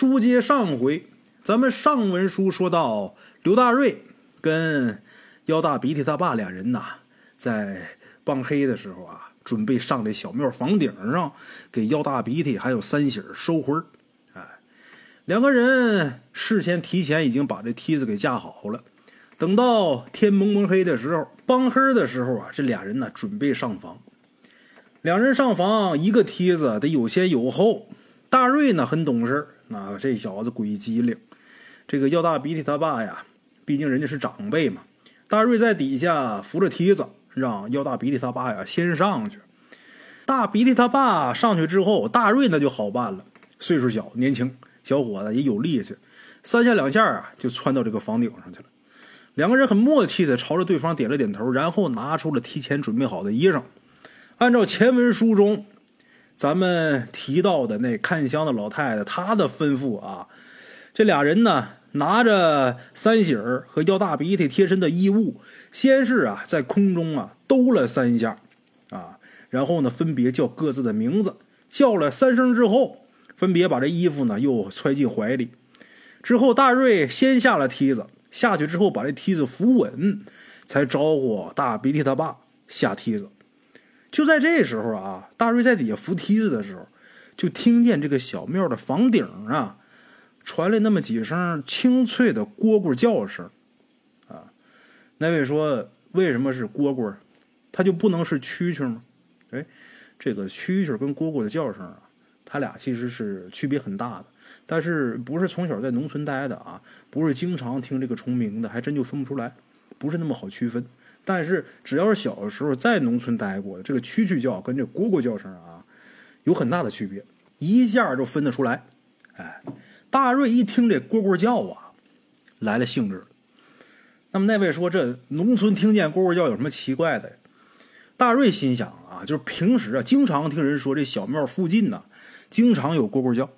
书接上回，咱们上文书说到刘大瑞跟腰大鼻涕他爸俩人呐，在傍黑的时候啊，准备上这小庙房顶上给腰大鼻涕还有三喜收魂儿。哎，两个人事先提前已经把这梯子给架好了。等到天蒙蒙黑的时候，傍黑的时候啊，这俩人呢准备上房。两人上房，一个梯子得有先有后。大瑞呢很懂事，那这小子鬼机灵。这个要大鼻涕他爸呀，毕竟人家是长辈嘛。大瑞在底下扶着梯子，让要大鼻涕他爸呀先上去。大鼻涕他爸上去之后，大瑞那就好办了，岁数小，年轻，小伙子也有力气，三下两下啊就窜到这个房顶上去了。两个人很默契的朝着对方点了点头，然后拿出了提前准备好的衣裳。按照前文书中咱们提到的那看香的老太太她的吩咐啊，这俩人呢拿着三喜儿和要大鼻涕贴身的衣物，先是啊在空中啊兜了三下，啊，然后呢分别叫各自的名字，叫了三声之后，分别把这衣服呢又揣进怀里。之后大瑞先下了梯子。下去之后，把这梯子扶稳，才招呼大鼻涕他爸下梯子。就在这时候啊，大瑞在底下扶梯子的时候，就听见这个小庙的房顶啊，传来那么几声清脆的蝈蝈叫声。啊，那位说，为什么是蝈蝈？它就不能是蛐蛐吗？哎，这个蛐蛐跟蝈蝈的叫声啊，它俩其实是区别很大的。但是不是从小在农村待的啊？不是经常听这个虫鸣的，还真就分不出来，不是那么好区分。但是只要是小的时候在农村待过的，这个蛐蛐叫跟这蝈蝈叫声啊，有很大的区别，一下就分得出来。哎，大瑞一听这蝈蝈叫啊，来了兴致。那么那位说，这农村听见蝈蝈叫有什么奇怪的？大瑞心想啊，就是平时啊，经常听人说这小庙附近呢，经常有蝈蝈叫。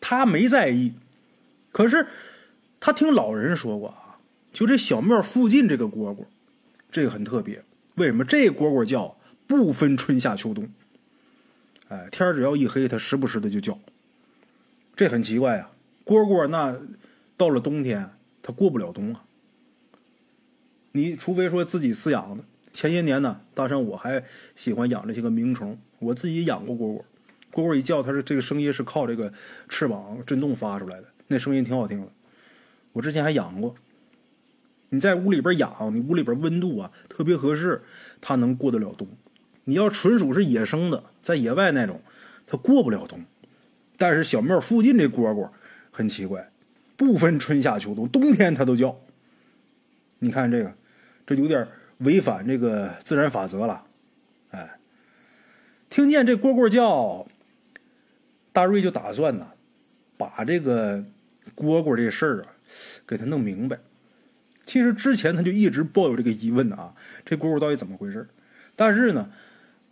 他没在意，可是他听老人说过啊，就这小庙附近这个蝈蝈，这个很特别。为什么这蝈蝈叫不分春夏秋冬？哎，天只要一黑，它时不时的就叫，这很奇怪啊。蝈蝈那到了冬天，它过不了冬啊。你除非说自己饲养的，前些年呢，大山我还喜欢养这些个鸣虫，我自己养过蝈蝈。蝈蝈一叫，它是这个声音是靠这个翅膀震动发出来的，那声音挺好听的。我之前还养过。你在屋里边养，你屋里边温度啊特别合适，它能过得了冬。你要纯属是野生的，在野外那种，它过不了冬。但是小庙附近这蝈蝈很奇怪，不分春夏秋冬，冬天它都叫。你看这个，这有点违反这个自然法则了。哎，听见这蝈蝈叫。大瑞就打算呢，把这个蝈蝈这事儿啊，给他弄明白。其实之前他就一直抱有这个疑问啊，这蝈蝈到底怎么回事？但是呢，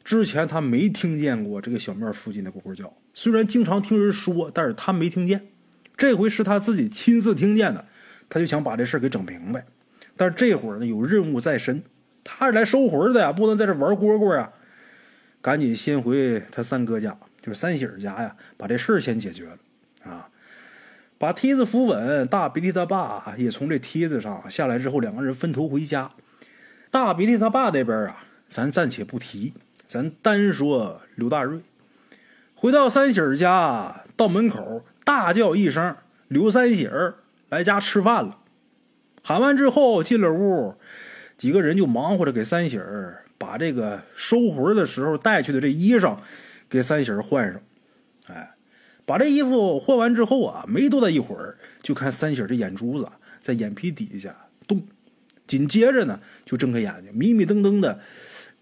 之前他没听见过这个小庙附近的蝈蝈叫，虽然经常听人说，但是他没听见。这回是他自己亲自听见的，他就想把这事给整明白。但是这会儿呢，有任务在身，他是来收魂的呀，不能在这玩蝈蝈啊，赶紧先回他三哥家。就是三喜儿家呀，把这事儿先解决了，啊，把梯子扶稳。大鼻涕他爸也从这梯子上下来之后，两个人分头回家。大鼻涕他爸那边啊，咱暂且不提，咱单说刘大瑞。回到三喜儿家，到门口大叫一声：“刘三喜儿来家吃饭了。”喊完之后进了屋，几个人就忙活着给三喜儿把这个收魂的时候带去的这衣裳。给三喜儿换上，把这衣服换完之后啊，没多大一会儿，就看三喜这眼珠子在眼皮底下动，紧接着呢，就睁开眼睛，迷迷瞪瞪的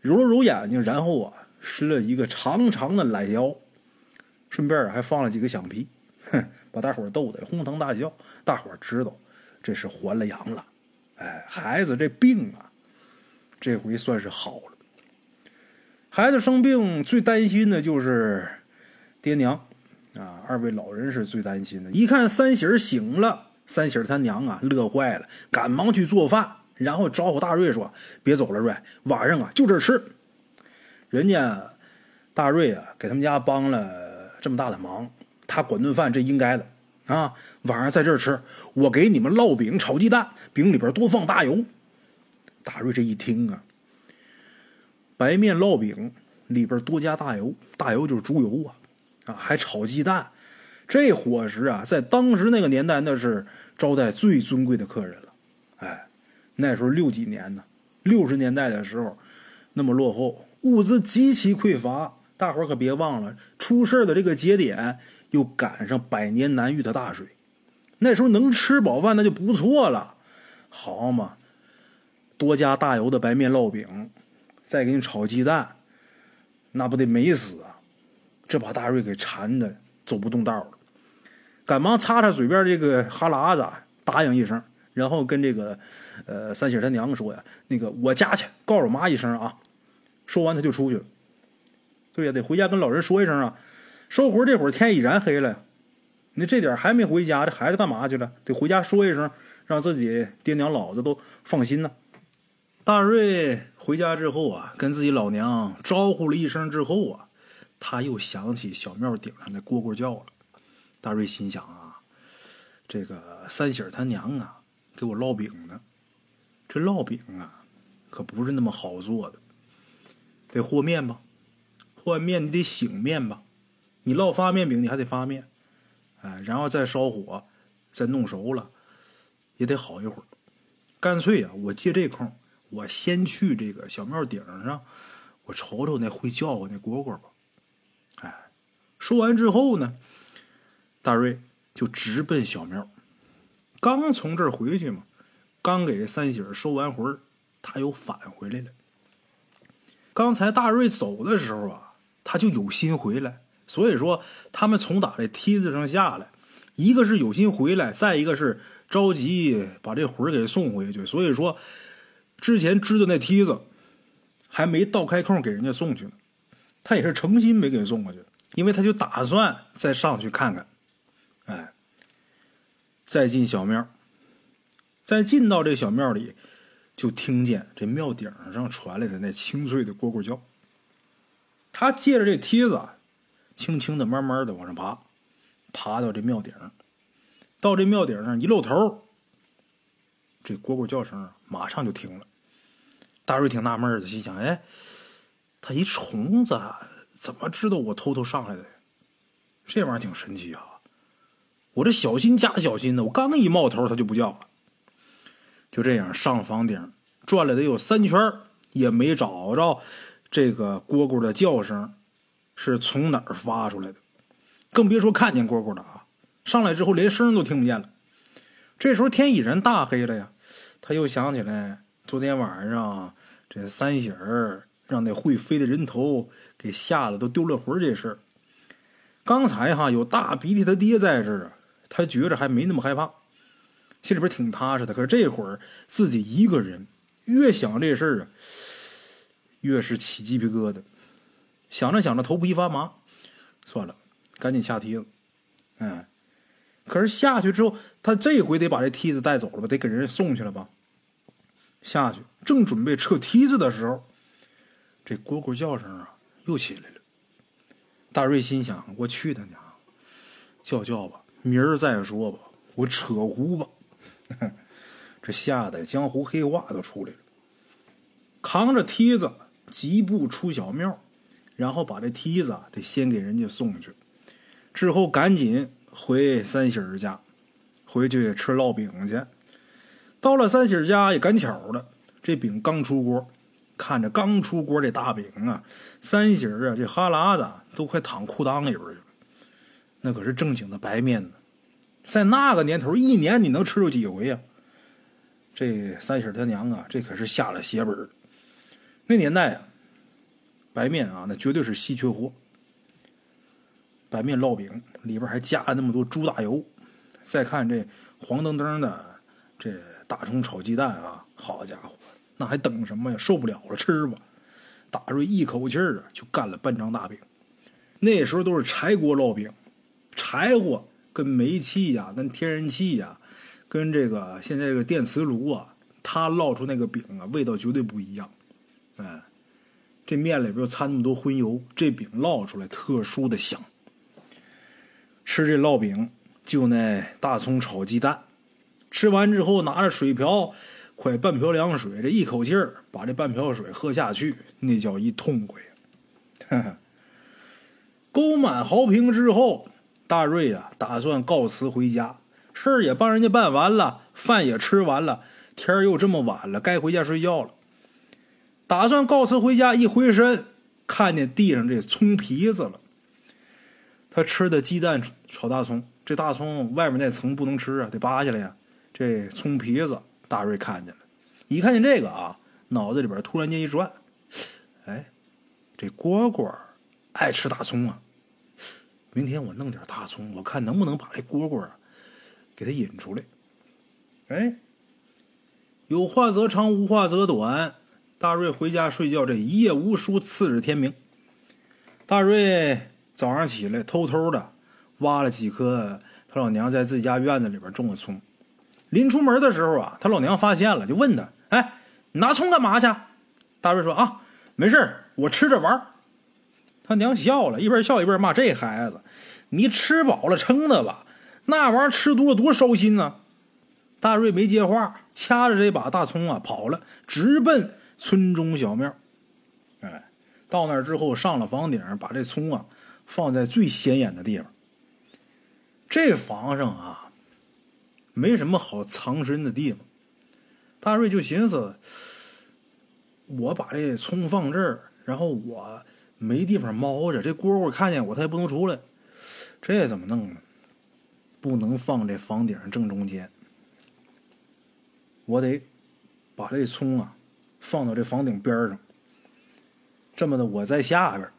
揉了揉眼睛，然后啊，伸了一个长长的懒腰，顺便还放了几个响屁，哼，把大伙逗得哄堂大笑。大伙知道这是还了阳了，哎，孩子这病啊，这回算是好了。孩子生病最担心的就是爹娘啊，二位老人是最担心的。一看三喜儿醒了，三喜儿他娘啊乐坏了，赶忙去做饭，然后招呼大瑞说：“别走了，瑞，晚上啊就这吃。”人家大瑞啊给他们家帮了这么大的忙，他管顿饭这应该的啊，晚上在这吃，我给你们烙饼炒鸡蛋，饼里边多放大油。大瑞这一听啊，白面烙饼里边多加大油，大油就是猪油啊，还炒鸡蛋，这伙食啊，在当时那个年代那是招待最尊贵的客人了。哎，那时候六几年呢，六十年代的时候，那么落后，物资极其匮乏，大伙可别忘了，出事的这个节点又赶上百年难遇的大水，那时候能吃饱饭那就不错了，好嘛。多加大油的白面烙饼，再给你炒鸡蛋，那不得美死啊！这把大瑞给馋的走不动道了，赶忙擦擦嘴边这个哈喇子，答应一声，然后跟这个呃三喜他娘说呀：“那个我家去，告诉我妈一声啊。”说完他就出去了。对呀，得回家跟老人说一声啊。收活这会儿天已然黑了，你这点还没回家，这孩子干嘛去了？得回家说一声，让自己爹娘老子都放心呢。大瑞回家之后啊，跟自己老娘招呼了一声之后啊，他又想起小庙顶上的蝈蝈叫了。大瑞心想啊，这个三喜他娘啊，给我烙饼呢。这烙饼啊，可不是那么好做的，得和面吧？和完面你得醒面吧？你烙发面饼你还得发面，哎，然后再烧火，再弄熟了，也得好一会儿。干脆啊，我借这空。我先去这个小庙顶上，我瞅瞅那会叫唤那蝈蝈吧。哎，说完之后呢，大瑞就直奔小庙。刚从这儿回去嘛，刚给三喜儿收完魂他又返回来了。刚才大瑞走的时候啊，他就有心回来，所以说他们从打这梯子上下来，一个是有心回来，再一个是着急把这魂给送回去，所以说。之前支的那梯子还没倒开空给人家送去呢，他也是诚心没给送过去，因为他就打算再上去看看。哎，再进小庙，再进到这小庙里，就听见这庙顶上传来的那清脆的蝈蝈叫。他借着这梯子，轻轻的、慢慢的往上爬，爬到这庙顶，到这庙顶上一露头，这蝈蝈叫声马上就停了。大瑞挺纳闷的，心想：“哎，他一虫子怎么知道我偷偷上来的？这玩意儿挺神奇啊！我这小心加小心的，我刚一冒头，他就不叫了。就这样上房顶转了得有三圈，也没找着这个蝈蝈的叫声是从哪儿发出来的，更别说看见蝈蝈了啊！上来之后连声都听不见了。这时候天已然大黑了呀，他又想起来昨天晚上。”这三喜儿让那会飞的人头给吓得都丢了魂这事儿，刚才哈有大鼻涕他爹在这儿啊，他觉着还没那么害怕，心里边挺踏实的。可是这会儿自己一个人，越想这事儿啊，越是起鸡皮疙瘩，想着想着头皮发麻，算了，赶紧下梯子。嗯，可是下去之后，他这回得把这梯子带走了吧，得给人送去了吧。下去，正准备撤梯子的时候，这蝈蝈叫声啊又起来了。大瑞心想：“我去他娘，叫叫吧，明儿再说吧，我扯胡吧。”这吓得江湖黑话都出来了。扛着梯子，疾步出小庙，然后把这梯子得先给人家送去，之后赶紧回三喜儿家，回去吃烙饼去。到了三喜儿家也赶巧了，这饼刚出锅，看着刚出锅这大饼啊，三喜啊这哈喇子都快淌裤裆里边去了。那可是正经的白面呢，在那个年头，一年你能吃着几回呀？这三喜他娘啊，这可是下了血本那年代啊，白面啊，那绝对是稀缺货。白面烙饼里边还加了那么多猪大油，再看这黄澄澄的这。大葱炒鸡蛋啊，好家伙，那还等什么呀？受不了了，吃吧！大瑞一口气儿啊，就干了半张大饼。那时候都是柴锅烙饼，柴火跟煤气呀、跟天然气呀、跟这个现在这个电磁炉啊，它烙出那个饼啊，味道绝对不一样。哎，这面里边掺那么多荤油，这饼烙出来特殊的香。吃这烙饼。就那大葱炒鸡蛋。吃完之后，拿着水瓢，快半瓢凉水，这一口气儿把这半瓢水喝下去，那叫一痛快呀！勾满好评之后，大瑞啊打算告辞回家，事儿也帮人家办完了，饭也吃完了，天儿又这么晚了，该回家睡觉了。打算告辞回家，一回身看见地上这葱皮子了。他吃的鸡蛋炒大葱，这大葱外面那层不能吃啊，得扒下来呀。这葱皮子，大瑞看见了，一看见这个啊，脑子里边突然间一转，哎，这蝈蝈爱吃大葱啊！明天我弄点大葱，我看能不能把这蝈蝈给它引出来。哎，有话则长，无话则短。大瑞回家睡觉，这一夜无书，次日天明，大瑞。早上起来，偷偷的挖了几颗他老娘在自己家院子里边种的葱。临出门的时候啊，他老娘发现了，就问他：“哎，你拿葱干嘛去？”大瑞说：“啊，没事我吃着玩。”他娘笑了，一边笑一边骂：“这孩子，你吃饱了撑的吧？那玩意儿吃多了多烧心呢。”大瑞没接话，掐着这把大葱啊跑了，直奔村中小庙。哎，到那儿之后，上了房顶，把这葱啊。放在最显眼的地方。这房上啊，没什么好藏身的地方。大瑞就寻思：我把这葱放这儿，然后我没地方猫着，这蝈蝈看见我，它也不能出来。这怎么弄呢？不能放这房顶正中间，我得把这葱啊放到这房顶边上。这么的，我在下边。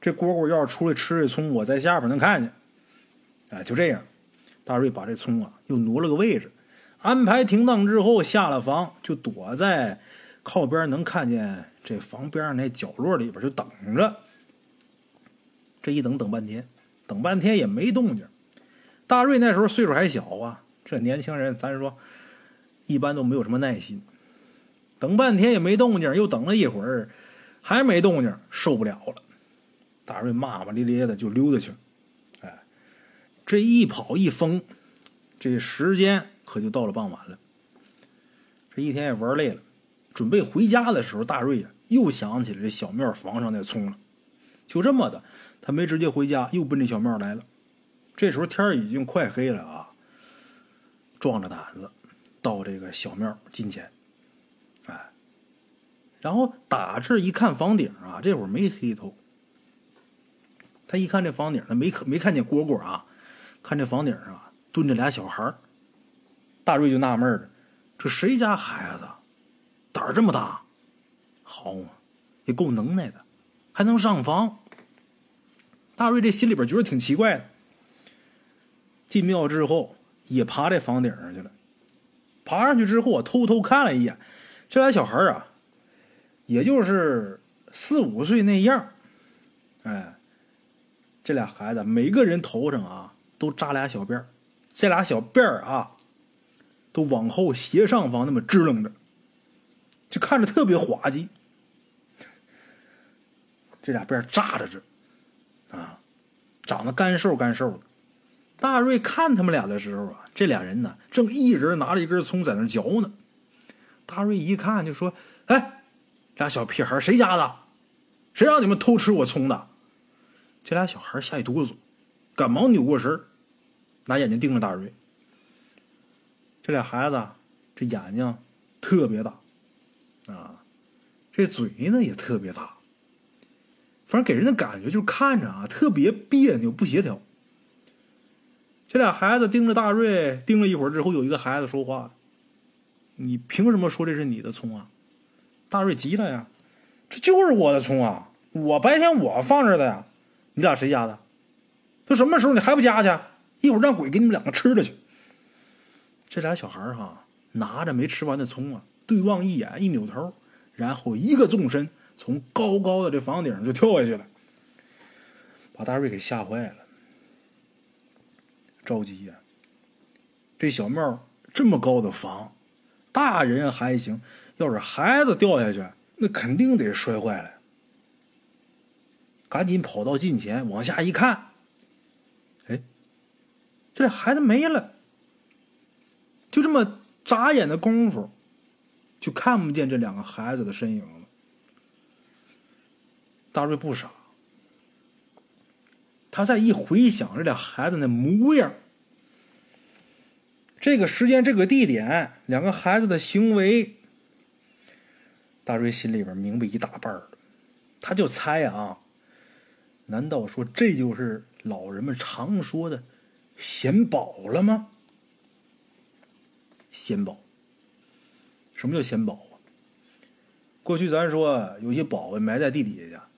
这蝈蝈要是出来吃这葱，我在下边能看见。哎，就这样，大瑞把这葱啊又挪了个位置，安排停当之后，下了房就躲在靠边能看见这房边上那角落里边就等着。这一等等半天，等半天也没动静。大瑞那时候岁数还小啊，这年轻人咱说一般都没有什么耐心，等半天也没动静，又等了一会儿还没动静，受不了了。大瑞骂骂咧咧的就溜达去，了，这一跑一疯，这时间可就到了傍晚了。这一天也玩累了，准备回家的时候，大瑞呀又想起了这小庙房上那葱了。就这么的，他没直接回家，又奔这小庙来了。这时候天已经快黑了啊，壮着胆子到这个小庙近前，哎，然后打这一看房顶啊，这会儿没黑透。他一看这房顶，他没没看见蝈蝈啊，看这房顶上啊蹲着俩小孩大瑞就纳闷了，这谁家孩子胆儿这么大？好嘛，也够能耐的，还能上房。大瑞这心里边觉得挺奇怪的。进庙之后，也爬这房顶上去了。爬上去之后，我偷偷看了一眼，这俩小孩啊，也就是四五岁那样，哎。这俩孩子每个人头上啊都扎俩小辫儿，这俩小辫儿啊都往后斜上方那么支棱着，就看着特别滑稽。这俩辫儿扎着这，啊，长得干瘦干瘦的。大瑞看他们俩的时候啊，这俩人呢正一人拿着一根葱在那嚼呢。大瑞一看就说：“哎，俩小屁孩谁家的？谁让你们偷吃我葱的？”这俩小孩吓一哆嗦，赶忙扭过身拿眼睛盯着大瑞。这俩孩子这眼睛特别大，啊，这嘴呢也特别大，反正给人的感觉就是看着啊特别别扭不协调。这俩孩子盯着大瑞盯了一会儿之后，有一个孩子说话：“你凭什么说这是你的葱啊？”大瑞急了呀：“这就是我的葱啊！我白天我放这的呀！”你俩谁家的？都什么时候你还不家去？一会儿让鬼给你们两个吃了去。这俩小孩哈，拿着没吃完的葱啊，对望一眼，一扭头，然后一个纵身从高高的这房顶上就跳下去了，把大瑞给吓坏了，着急呀！这小庙这么高的房，大人还行，要是孩子掉下去，那肯定得摔坏了。赶紧跑到近前，往下一看，这孩子没了，就这么眨眼的功夫，就看不见这两个孩子的身影了。大瑞不傻，他再一回想这俩孩子那模样，这个时间、这个地点、两个孩子的行为，大瑞心里边明白一大半了。他就猜啊，难道说这就是老人们常说的显宝了吗？显宝，什么叫显宝啊？过去咱说有些宝贝埋在地底下，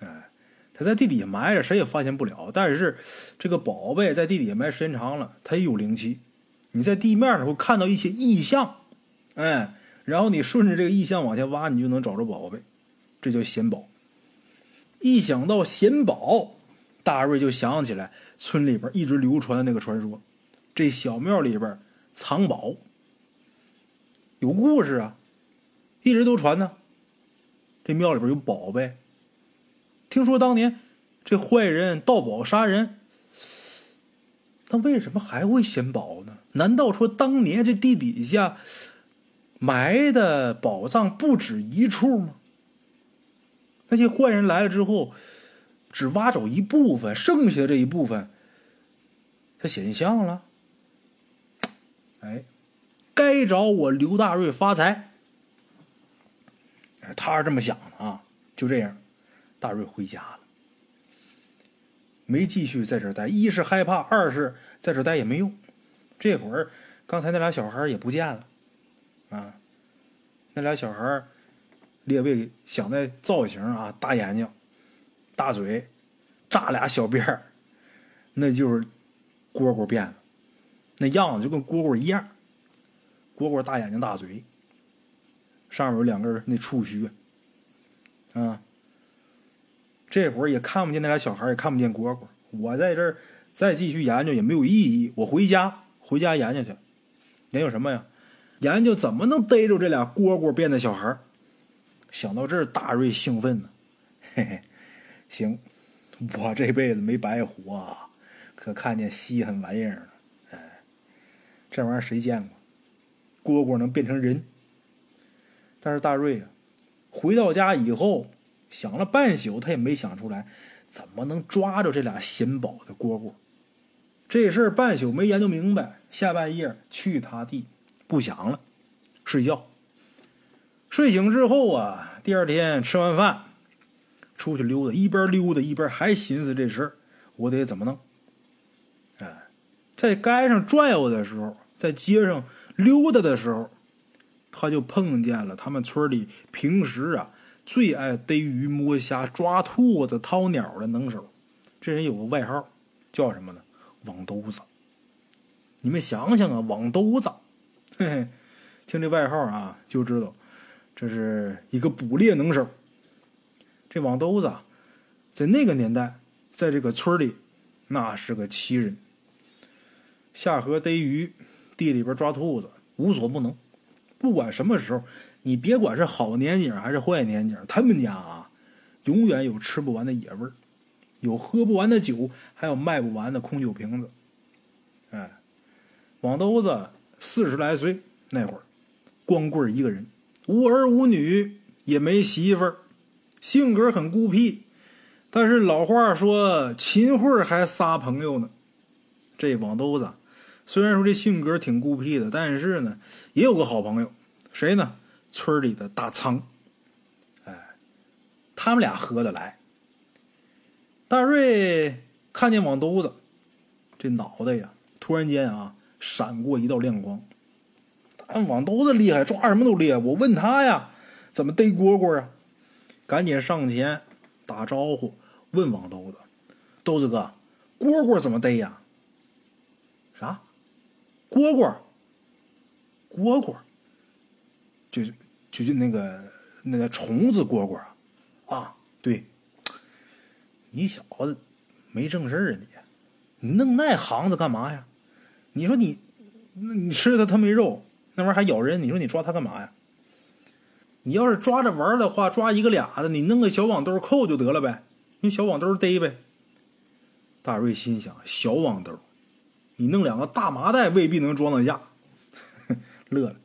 哎，他在地底下埋着，谁也发现不了。但是这个宝贝在地底下埋时间长了，它也有灵气。你在地面上会看到一些异象，哎，然后你顺着这个异象往下挖，你就能找着宝贝，这叫显宝。一想到显宝，大瑞就想起来村里边一直流传的那个传说：这小庙里边藏宝，有故事啊，一直都传呢。这庙里边有宝贝。听说当年这坏人盗宝杀人，那为什么还会显宝呢？难道说当年这地底下埋的宝藏不止一处吗？那些坏人来了之后，只挖走一部分，剩下这一部分，他显像了。哎，该找我刘大瑞发财。他是这么想的啊。就这样，大瑞回家了，没继续在这待。一是害怕，二是在这待也没用。这会儿，刚才那俩小孩也不见了，啊，那俩小孩列位想那造型啊，大眼睛，大嘴，扎俩小辫儿，那就是蝈蝈变的，那样子就跟蝈蝈一样。蝈蝈大眼睛大嘴，上面有两根那触须，啊，这会儿也看不见那俩小孩，也看不见蝈蝈。我在这儿再继续研究也没有意义，我回家，回家研究去。研究什么呀？研究怎么能逮着这俩蝈蝈变的小孩。想到这儿，大瑞兴奋呢，嘿嘿，行，我这辈子没白活，啊，可看见稀罕玩意儿了。哎，这玩意儿谁见过？蝈蝈能变成人？但是大瑞啊，回到家以后想了半宿，他也没想出来怎么能抓着这俩显宝的蝈蝈。这事儿半宿没研究明白，下半夜去他地，不想了，睡觉。睡醒之后啊，第二天吃完饭，出去溜达，一边溜达一边还寻思这事儿，我得怎么弄？哎，在街上转悠的时候，在街上溜达的时候，他就碰见了他们村里平时啊最爱逮鱼、摸虾、抓兔子、掏鸟的能手。这人有个外号，叫什么呢？网兜子。你们想想啊，网兜子，嘿嘿，听这外号啊，就知道。这是一个捕猎能手。这网兜子，在那个年代，在这个村里，那是个奇人。下河逮鱼，地里边抓兔子，无所不能。不管什么时候，你别管是好年景还是坏年景，他们家啊，永远有吃不完的野味儿，有喝不完的酒，还有卖不完的空酒瓶子。哎，网兜子四十来岁那会儿，光棍一个人。无儿无女，也没媳妇儿，性格很孤僻。但是老话说，秦桧还仨朋友呢。这网兜子虽然说这性格挺孤僻的，但是呢，也有个好朋友，谁呢？村里的大仓。哎，他们俩合得来。大瑞看见网兜子，这脑袋呀，突然间啊，闪过一道亮光。俺网兜子厉害，抓什么都厉害。我问他呀，怎么逮蝈蝈啊？赶紧上前打招呼，问网兜子：“兜子哥，蝈蝈怎么逮呀？”啥？蝈蝈？蝈蝈？就就就那个那个虫子蝈蝈啊？啊，对。你小子没正事儿啊你？你弄那行子干嘛呀？你说你，那你吃它它没肉？那玩意儿还咬人，你说你抓它干嘛呀？你要是抓着玩的话，抓一个俩的，你弄个小网兜扣就得了呗，用小网兜逮呗。大瑞心想：小网兜你弄两个大麻袋未必能装得下。乐了，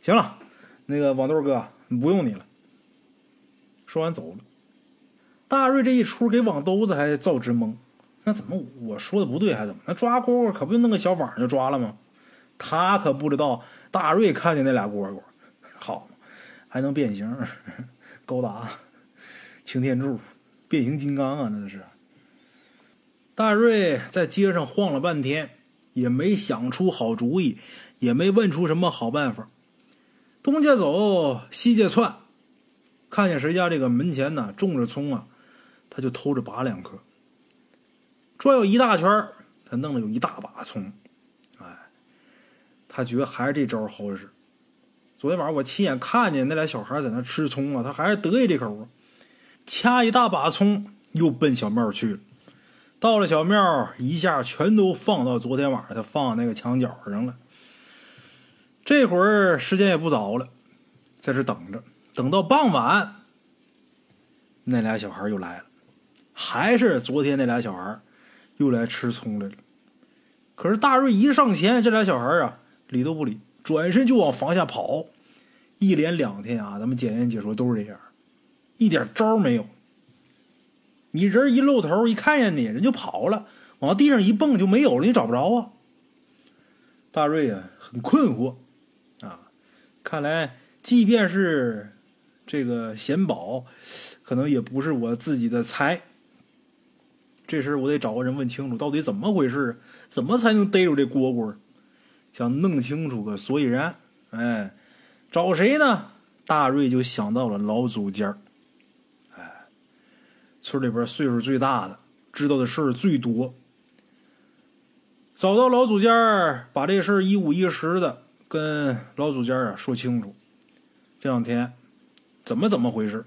行了，那个网兜哥不用你了。说完走了。大瑞这一出给网兜子还造直懵，那怎么我说的不对还怎么？那抓蝈蝈可不就弄个小网就抓了吗？他可不知道大瑞看见那俩蝈蝈，好，还能变形，高达、擎天柱、变形金刚啊，那是。大瑞在街上晃了半天，也没想出好主意，也没问出什么好办法。东家走，西家窜，看见谁家这个门前呢种着葱啊，他就偷着拔两颗。转悠一大圈他弄了有一大把葱。哎，他觉得还是这招好使。昨天晚上我亲眼看见那俩小孩在那吃葱啊，他还是得意这口啊，掐一大把葱，又奔小庙去了。到了小庙，一下全都放到昨天晚上他放那个墙角上了。这会儿时间也不早了，在这等着，等到傍晚，那俩小孩又来了，还是昨天那俩小孩又来吃葱来了。可是大瑞一上前，这俩小孩啊理都不理，转身就往房下跑。一连两天啊，咱们检验解说都是这样，一点招没有。你人一露头，一看见你，人就跑了，往地上一蹦就没有了，你找不着啊。大瑞啊，很困惑啊，看来即便是这个贤宝，可能也不是我自己的财。这事我得找个人问清楚，到底怎么回事怎么才能逮住这蝈蝈？想弄清楚个所以然。哎，找谁呢？大瑞就想到了老祖家村里边岁数最大的，知道的事儿最多。找到老祖家把这事儿一五一十的跟老祖家啊说清楚。这两天怎么怎么回事？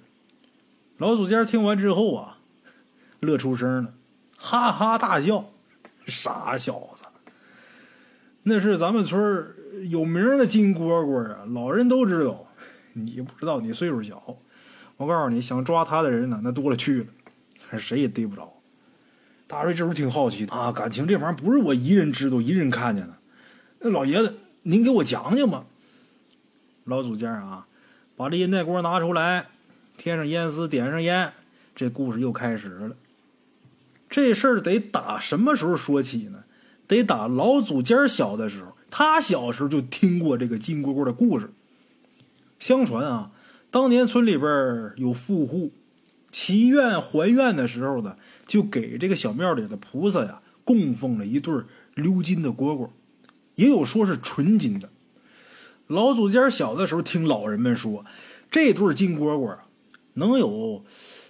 老祖家听完之后啊，乐出声了，哈哈大笑：“傻小子，那是咱们村有名的金蝈蝈啊，老人都知道。你不知道，你岁数小。我告诉你，想抓他的人呢，那多了去了。”谁也逮不着。大瑞这时候挺好奇的啊，感情这玩意儿不是我一人知道、一人看见的。那老爷子，您给我讲讲吧。老祖家啊，把这烟袋锅拿出来，添上烟丝，点上烟，这故事又开始了。这事儿得打什么时候说起呢？得打老祖家小的时候，他小时候就听过这个金蝈蝈的故事。相传啊，当年村里边有富户。祈愿还愿的时候呢，就给这个小庙里的菩萨呀供奉了一对鎏金的蝈蝈，也有说是纯金的。老祖家小的时候听老人们说，这对金蝈蝈，能有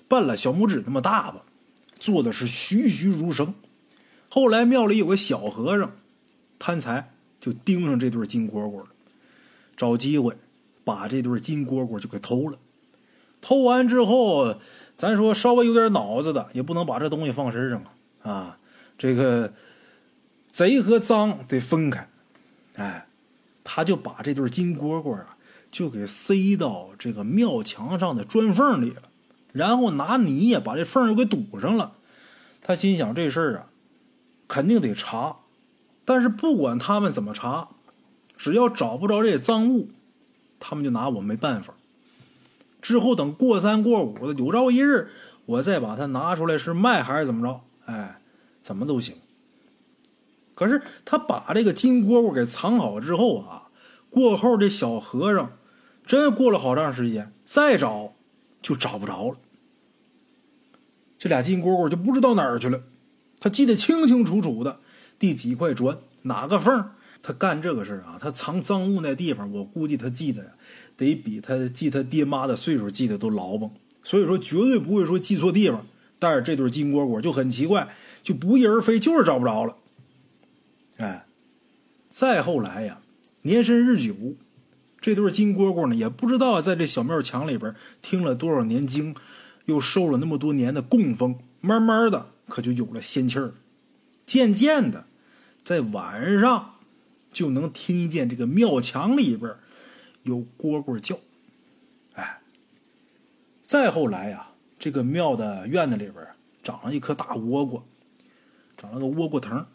半拉小拇指那么大吧，做的是栩栩如生。后来庙里有个小和尚贪财，就盯上这对金蝈蝈了，找机会把这对金蝈蝈就给偷了。偷完之后。咱说稍微有点脑子的，也不能把这东西放身上啊！啊，这个贼和赃得分开。哎，他就把这对金蝈蝈啊，就给塞到这个庙墙上的砖缝里了，然后拿泥呀把这缝又给堵上了。他心想这事儿啊，肯定得查，但是不管他们怎么查，只要找不着这些赃物，他们就拿我没办法。之后等过三过五的，有朝一日我再把它拿出来是卖还是怎么着？哎，怎么都行。可是他把这个金蝈蝈给藏好之后啊，过后这小和尚真过了好长时间，再找就找不着了。这俩金蝈蝈就不知道哪儿去了。他记得清清楚楚的，第几块砖，哪个缝他干这个事儿啊，他藏赃物那地方，我估计他记得呀。得比他记他爹妈的岁数记得都牢吧，所以说绝对不会说记错地方。但是这对金蝈蝈就很奇怪，就不翼而飞，就是找不着了。哎，再后来呀，年深日久，这对金蝈蝈呢，也不知道在这小庙墙里边听了多少年经，又受了那么多年的供奉，慢慢的可就有了仙气儿。渐渐的，在晚上就能听见这个庙墙里边。有蝈蝈叫，哎，再后来呀，这个庙的院子里边长了一棵大倭瓜，长了个倭瓜藤，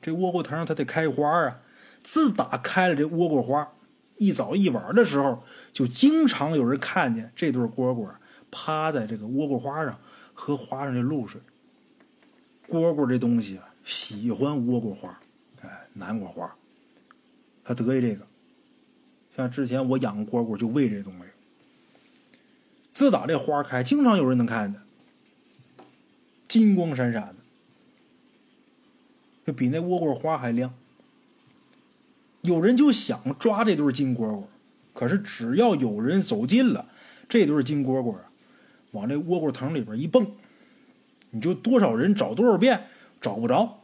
这倭瓜藤它得开花啊。自打开了这倭瓜花，一早一晚的时候，就经常有人看见这对蝈蝈趴在这个倭瓜花上喝花上的露水。蝈蝈这东西啊，喜欢倭瓜花，哎，南瓜花，它得意这个。像之前我养蝈蝈就喂这东西。自打这花开，经常有人能看见，金光闪闪的，就比那倭瓜花还亮。有人就想抓这对金蝈蝈，可是只要有人走近了，这对金蝈蝈啊，往这倭瓜藤里边一蹦，你就多少人找多少遍找不着。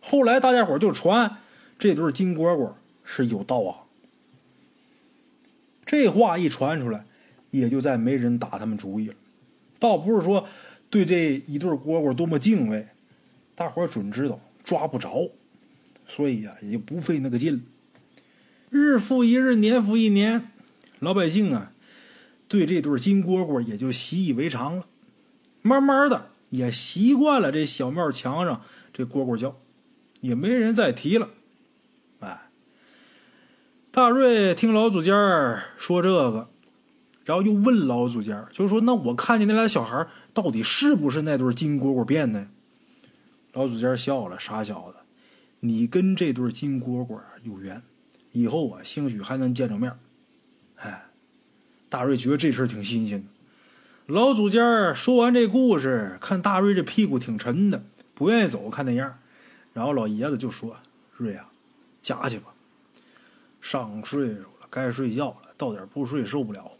后来大家伙就传这对金蝈蝈是有道行，这话一传出来，也就再没人打他们主意了。倒不是说对这一对蝈蝈多么敬畏，大伙准知道抓不着。所以呀，也就不费那个劲了。日复一日，年复一年，老百姓啊，对这对金蝈蝈也就习以为常了。慢慢的，也习惯了这小庙墙上这蝈蝈叫，也没人再提了。哎，大瑞听老祖家说这个，然后又问老祖家，就说：“那我看见那俩小孩，到底是不是那对金蝈蝈变的？”老祖家笑了：“傻小子。”你跟这对金蝈蝈有缘，以后啊，兴许还能见着面。哎，大瑞觉得这事儿挺新鲜的。老祖家说完这故事，看大瑞这屁股挺沉的，不愿意走，看那样。然后老爷子就说：“瑞啊，家去吧，上岁数了，该睡觉了，到点不睡受不了。”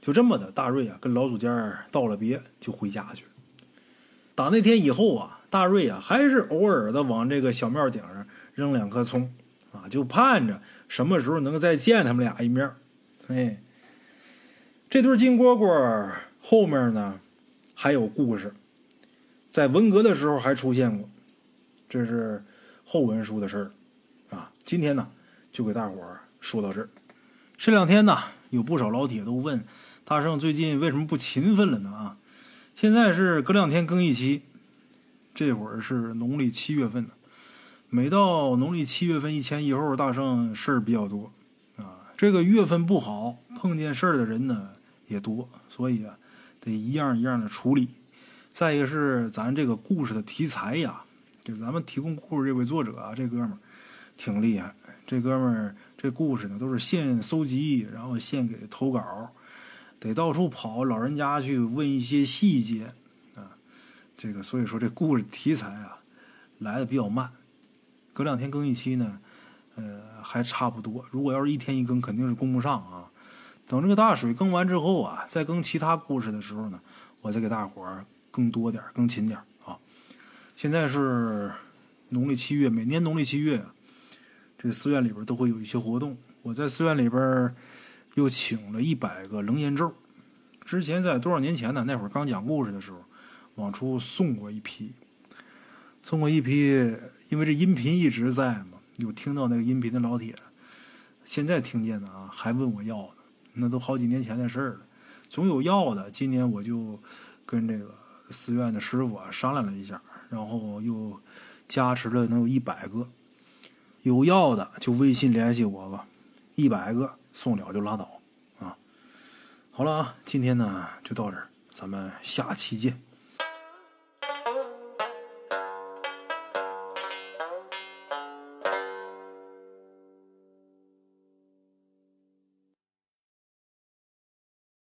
就这么的，大瑞啊跟老祖家道了别，就回家去。打那天以后啊。大瑞啊，还是偶尔的往这个小庙顶上扔两颗葱，啊，就盼着什么时候能再见他们俩一面。哎，这对金蝈蝈后面呢还有故事，在文革的时候还出现过，这是后文书的事儿啊。今天呢就给大伙儿说到这儿。这两天呢有不少老铁都问大圣最近为什么不勤奋了呢？啊，现在是隔两天更一期。这会儿是农历七月份呢，每到农历七月份一前一后，大圣事儿比较多啊。这个月份不好，碰见事儿的人呢也多，所以啊，得一样一样的处理。再一个是咱这个故事的题材呀，给咱们提供故事这位作者啊，这哥们儿挺厉害。这哥们儿这故事呢都是现搜集，然后现给投稿，得到处跑老人家去问一些细节啊。这个所以说这故事题材啊来的比较慢，隔两天更一期呢，呃还差不多。如果要是一天一更，肯定是供不上啊。等这个大水更完之后啊，再更其他故事的时候呢，我再给大伙儿更多点更勤点啊。现在是农历七月，每年农历七月啊，这寺院里边都会有一些活动。我在寺院里边又请了一百个楞严咒。之前在多少年前呢？那会儿刚讲故事的时候。往出送过一批，送过一批，因为这音频一直在嘛，有听到那个音频的老铁，现在听见的啊，还问我要呢，那都好几年前的事儿了，总有要的。今年我就跟这个寺院的师傅啊商量了一下，然后又加持了能有一百个，有要的就微信联系我吧，一百个送了就拉倒啊。好了啊，今天呢就到这儿，咱们下期见。